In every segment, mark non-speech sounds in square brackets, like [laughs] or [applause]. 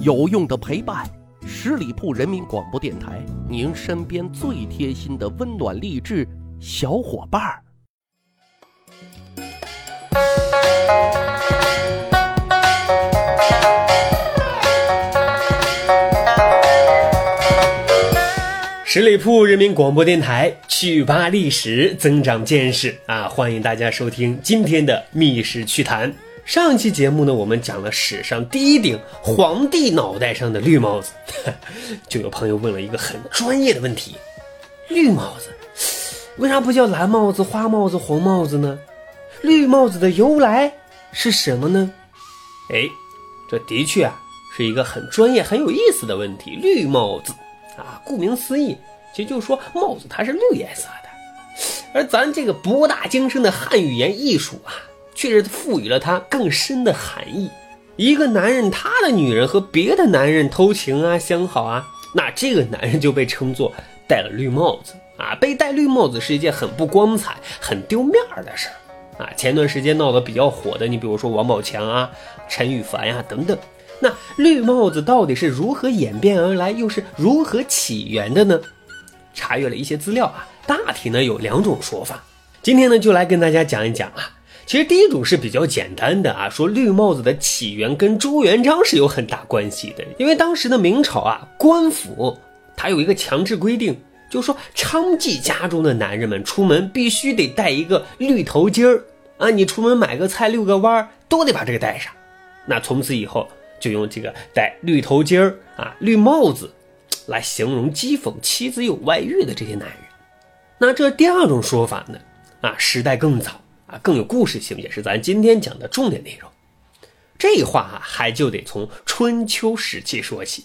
有用的陪伴，十里铺人民广播电台，您身边最贴心的温暖励志小伙伴儿。十里铺人民广播电台，趣吧历史，增长见识啊！欢迎大家收听今天的《密室趣谈》。上期节目呢，我们讲了史上第一顶皇帝脑袋上的绿帽子，[laughs] 就有朋友问了一个很专业的问题：绿帽子为啥不叫蓝帽子、花帽子、红帽子呢？绿帽子的由来是什么呢？哎，这的确啊是一个很专业、很有意思的问题。绿帽子。啊，顾名思义，其实就是说帽子它是绿颜色的，而咱这个博大精深的汉语言艺术啊，却是赋予了它更深的含义。一个男人他的女人和别的男人偷情啊、相好啊，那这个男人就被称作戴了绿帽子啊。被戴绿帽子是一件很不光彩、很丢面儿的事儿啊。前段时间闹得比较火的，你比如说王宝强啊、陈羽凡呀等等。那绿帽子到底是如何演变而来，又是如何起源的呢？查阅了一些资料啊，大体呢有两种说法。今天呢就来跟大家讲一讲啊。其实第一种是比较简单的啊，说绿帽子的起源跟朱元璋是有很大关系的。因为当时的明朝啊，官府它有一个强制规定，就说娼妓家中的男人们出门必须得戴一个绿头巾儿啊，你出门买个菜遛个弯儿都得把这个戴上。那从此以后。就用这个戴绿头巾儿啊、绿帽子，来形容讥讽妻子有外遇的这些男人。那这第二种说法呢？啊，时代更早啊，更有故事性，也是咱今天讲的重点内容。这话，还就得从春秋时期说起。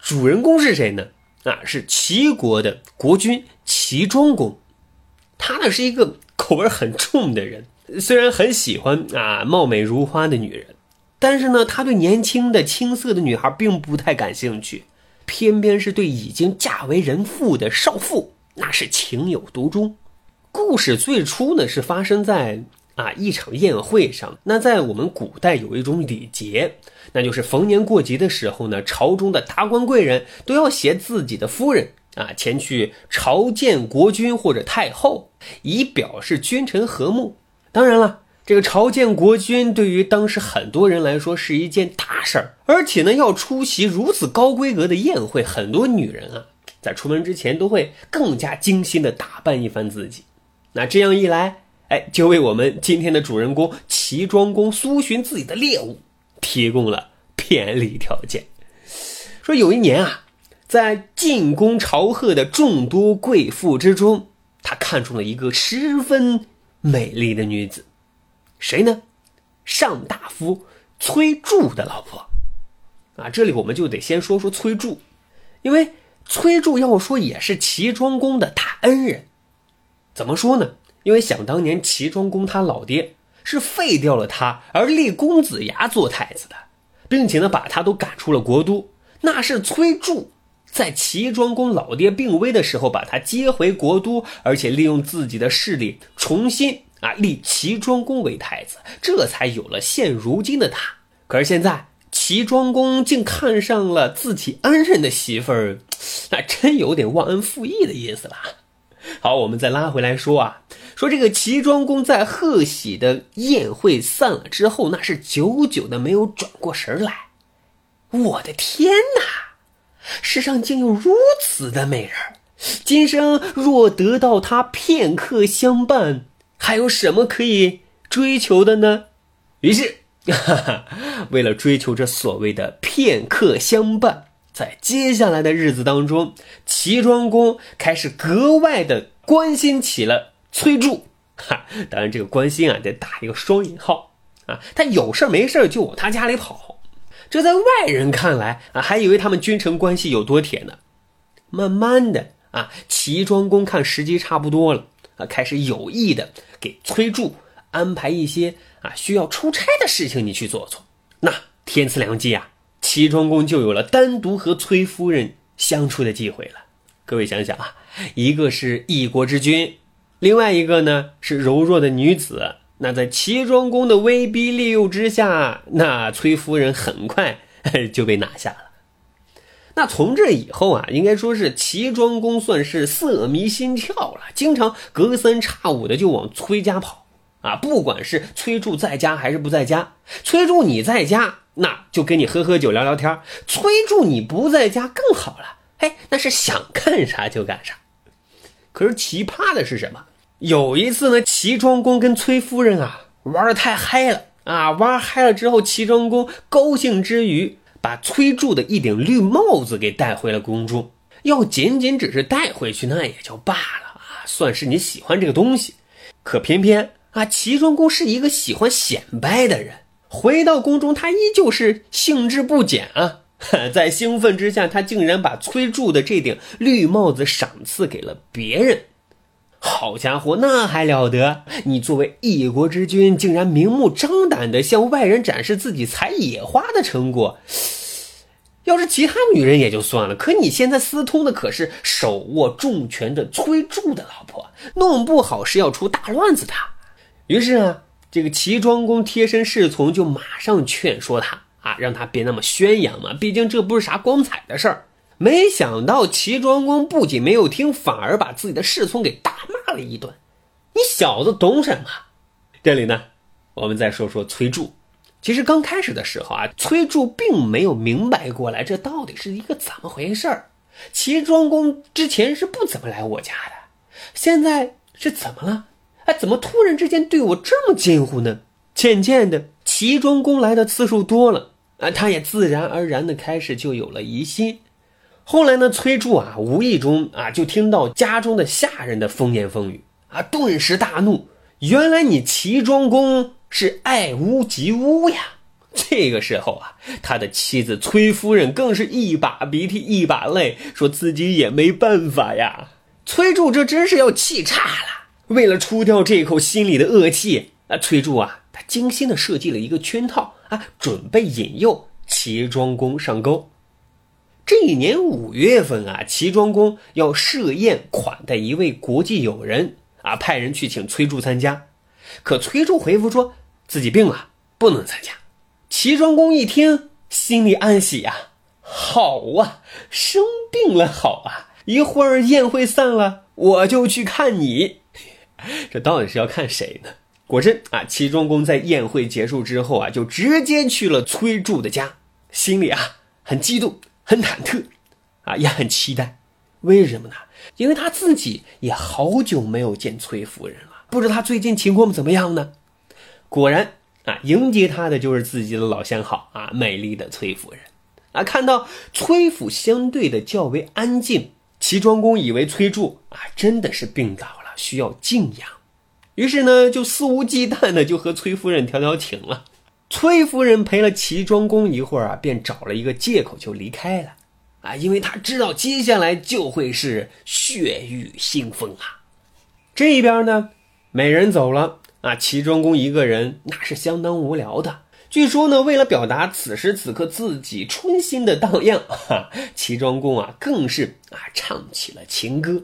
主人公是谁呢？啊，是齐国的国君齐庄公。他呢是一个口味很重的人，虽然很喜欢啊貌美如花的女人。但是呢，他对年轻的青涩的女孩并不太感兴趣，偏偏是对已经嫁为人妇的少妇，那是情有独钟。故事最初呢是发生在啊一场宴会上。那在我们古代有一种礼节，那就是逢年过节的时候呢，朝中的达官贵人都要携自己的夫人啊前去朝见国君或者太后，以表示君臣和睦。当然了。这个朝见国君对于当时很多人来说是一件大事儿，而且呢，要出席如此高规格的宴会，很多女人啊，在出门之前都会更加精心的打扮一番自己。那这样一来，哎，就为我们今天的主人公齐庄公搜寻自己的猎物提供了便利条件。说有一年啊，在进宫朝贺的众多贵妇之中，他看中了一个十分美丽的女子。谁呢？上大夫崔杼的老婆啊！这里我们就得先说说崔杼，因为崔杼要说也是齐庄公的大恩人。怎么说呢？因为想当年齐庄公他老爹是废掉了他，而立公子牙做太子的，并且呢把他都赶出了国都。那是崔杼在齐庄公老爹病危的时候把他接回国都，而且利用自己的势力重新。啊，立齐庄公为太子，这才有了现如今的他。可是现在，齐庄公竟看上了自己恩人的媳妇儿，[tsk] 那真有点忘恩负义的意思了。好，我们再拉回来说啊，说这个齐庄公在贺喜的宴会散了之后，那是久久的没有转过神来。我的天哪，世上竟有如此的美人，今生若得到她片刻相伴。还有什么可以追求的呢？于是，哈 [laughs] 哈为了追求这所谓的片刻相伴，在接下来的日子当中，齐庄公开始格外的关心起了崔杼。[laughs] 哈，当然这个关心啊，得打一个双引号啊。他有事没事就往他家里跑，这在外人看来啊，还以为他们君臣关系有多铁呢。慢慢的啊，齐庄公看时机差不多了。啊，开始有意的给崔杼安排一些啊需要出差的事情，你去做做。那天赐良机啊，齐庄公就有了单独和崔夫人相处的机会了。各位想想啊，一个是一国之君，另外一个呢是柔弱的女子。那在齐庄公的威逼利诱之下，那崔夫人很快 [laughs] 就被拿下了。那从这以后啊，应该说是齐庄公算是色迷心窍了，经常隔三差五的就往崔家跑啊。不管是崔杼在家还是不在家，崔杼你在家，那就跟你喝喝酒聊聊天；崔杼你不在家更好了，哎，那是想干啥就干啥。可是奇葩的是什么？有一次呢，齐庄公跟崔夫人啊玩的太嗨了啊，玩嗨了之后，齐庄公高兴之余。把崔杼的一顶绿帽子给带回了宫中，要仅仅只是带回去，那也就罢了啊，算是你喜欢这个东西。可偏偏啊，齐庄公是一个喜欢显摆的人，回到宫中，他依旧是兴致不减啊。[laughs] 在兴奋之下，他竟然把崔杼的这顶绿帽子赏赐给了别人。好家伙，那还了得！你作为一国之君，竟然明目张胆地向外人展示自己采野花的成果。要是其他女人也就算了，可你现在私通的可是手握重权的崔杼的老婆，弄不好是要出大乱子的。于是啊，这个齐庄公贴身侍从就马上劝说他啊，让他别那么宣扬嘛，毕竟这不是啥光彩的事儿。没想到齐庄公不仅没有听，反而把自己的侍从给大骂了一顿。你小子懂什么？这里呢，我们再说说崔杼。其实刚开始的时候啊，崔杼并没有明白过来，这到底是一个怎么回事儿。齐庄公之前是不怎么来我家的，现在是怎么了？哎，怎么突然之间对我这么近乎呢？渐渐的，齐庄公来的次数多了啊，他也自然而然的开始就有了疑心。后来呢，崔杼啊，无意中啊，就听到家中的下人的风言风语啊，顿时大怒。原来你齐庄公。是爱屋及乌呀！这个时候啊，他的妻子崔夫人更是一把鼻涕一把泪，说自己也没办法呀。崔杼这真是要气炸了。为了出掉这口心里的恶气啊，崔杼啊，精心的设计了一个圈套啊，准备引诱齐庄公上钩。这一年五月份啊，齐庄公要设宴款待一位国际友人啊，派人去请崔杼参加。可崔杼回复说自己病了，不能参加。齐庄公一听，心里暗喜呀，好啊，生病了好啊，一会儿宴会散了，我就去看你。[laughs] 这到底是要看谁呢？果真啊，齐庄公在宴会结束之后啊，就直接去了崔杼的家，心里啊很激动，很忐忑，啊也很期待。为什么呢？因为他自己也好久没有见崔夫人了。不知他最近情况怎么样呢？果然啊，迎接他的就是自己的老相好啊，美丽的崔夫人啊。看到崔府相对的较为安静，齐庄公以为崔杼啊真的是病倒了，需要静养，于是呢就肆无忌惮的就和崔夫人调调情了。崔夫人陪了齐庄公一会儿啊，便找了一个借口就离开了啊，因为他知道接下来就会是血雨腥风啊。这边呢。美人走了啊，齐庄公一个人那是相当无聊的。据说呢，为了表达此时此刻自己春心的荡漾，哈，齐庄公啊更是啊唱起了情歌。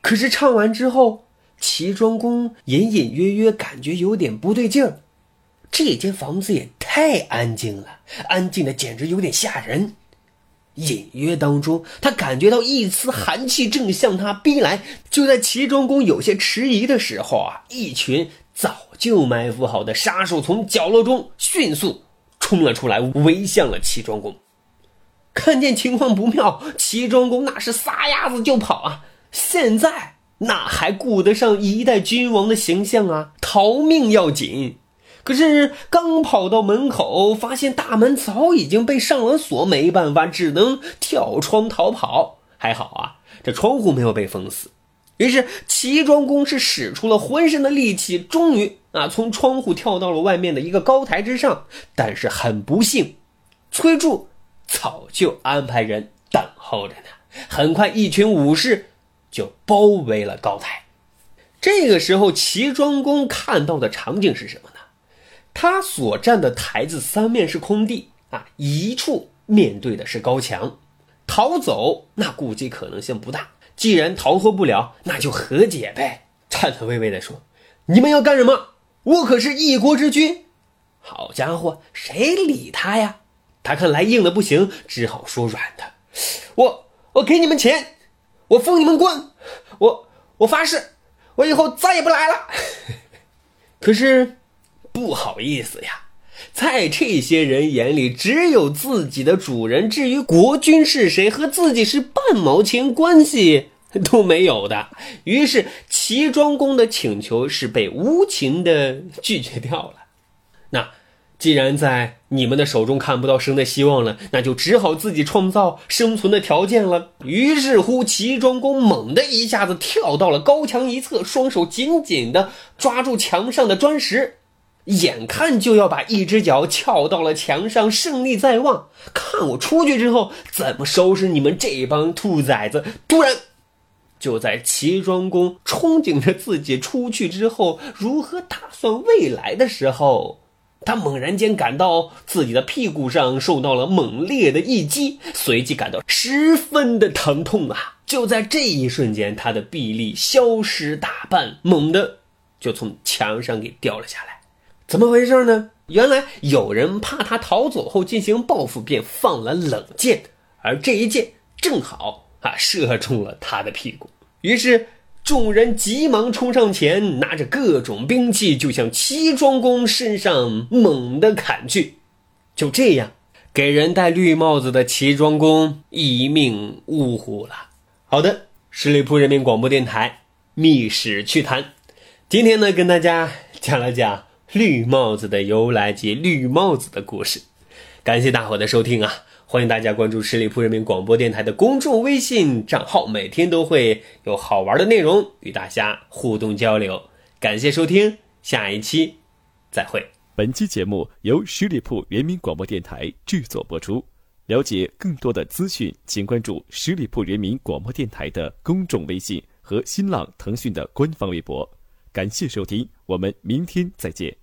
可是唱完之后，齐庄公隐隐约约感觉有点不对劲儿。这间房子也太安静了，安静的简直有点吓人。隐约当中，他感觉到一丝寒气正向他逼来。就在齐庄公有些迟疑的时候啊，一群早就埋伏好的杀手从角落中迅速冲了出来，围向了齐庄公。看见情况不妙，齐庄公那是撒丫子就跑啊！现在那还顾得上一代君王的形象啊？逃命要紧。可是刚跑到门口，发现大门早已经被上了锁，没办法，只能跳窗逃跑。还好啊，这窗户没有被封死。于是齐庄公是使出了浑身的力气，终于啊从窗户跳到了外面的一个高台之上。但是很不幸，崔杼早就安排人等候着呢。很快，一群武士就包围了高台。这个时候，齐庄公看到的场景是什么呢？他所站的台子三面是空地啊，一处面对的是高墙，逃走那估计可能性不大。既然逃脱不了，那就和解呗。颤颤巍巍地说：“你们要干什么？我可是一国之君。”好家伙，谁理他呀？他看来硬的不行，只好说软的：“我我给你们钱，我封你们官，我我发誓，我以后再也不来了。[laughs] ”可是不好意思呀，在这些人眼里，只有自己的主人，至于国君是谁，和自己是半毛钱关系都没有的。于是齐庄公的请求是被无情的拒绝掉了。那。既然在你们的手中看不到生的希望了，那就只好自己创造生存的条件了。于是乎，齐庄公猛地一下子跳到了高墙一侧，双手紧紧地抓住墙上的砖石，眼看就要把一只脚翘到了墙上，胜利在望。看我出去之后怎么收拾你们这帮兔崽子！突然，就在齐庄公憧憬着自己出去之后如何打算未来的时候。他猛然间感到自己的屁股上受到了猛烈的一击，随即感到十分的疼痛啊！就在这一瞬间，他的臂力消失大半，猛地就从墙上给掉了下来。怎么回事呢？原来有人怕他逃走后进行报复，便放了冷箭，而这一箭正好啊射中了他的屁股，于是。众人急忙冲上前，拿着各种兵器，就向齐庄公身上猛地砍去。就这样，给人戴绿帽子的齐庄公一命呜呼了。好的，十里铺人民广播电台《密史趣谈》，今天呢，跟大家讲了讲绿帽子的由来及绿帽子的故事。感谢大伙的收听啊！欢迎大家关注十里铺人民广播电台的公众微信账号，每天都会有好玩的内容与大家互动交流。感谢收听，下一期再会。本期节目由十里铺人民广播电台制作播出。了解更多的资讯，请关注十里铺人民广播电台的公众微信和新浪、腾讯的官方微博。感谢收听，我们明天再见。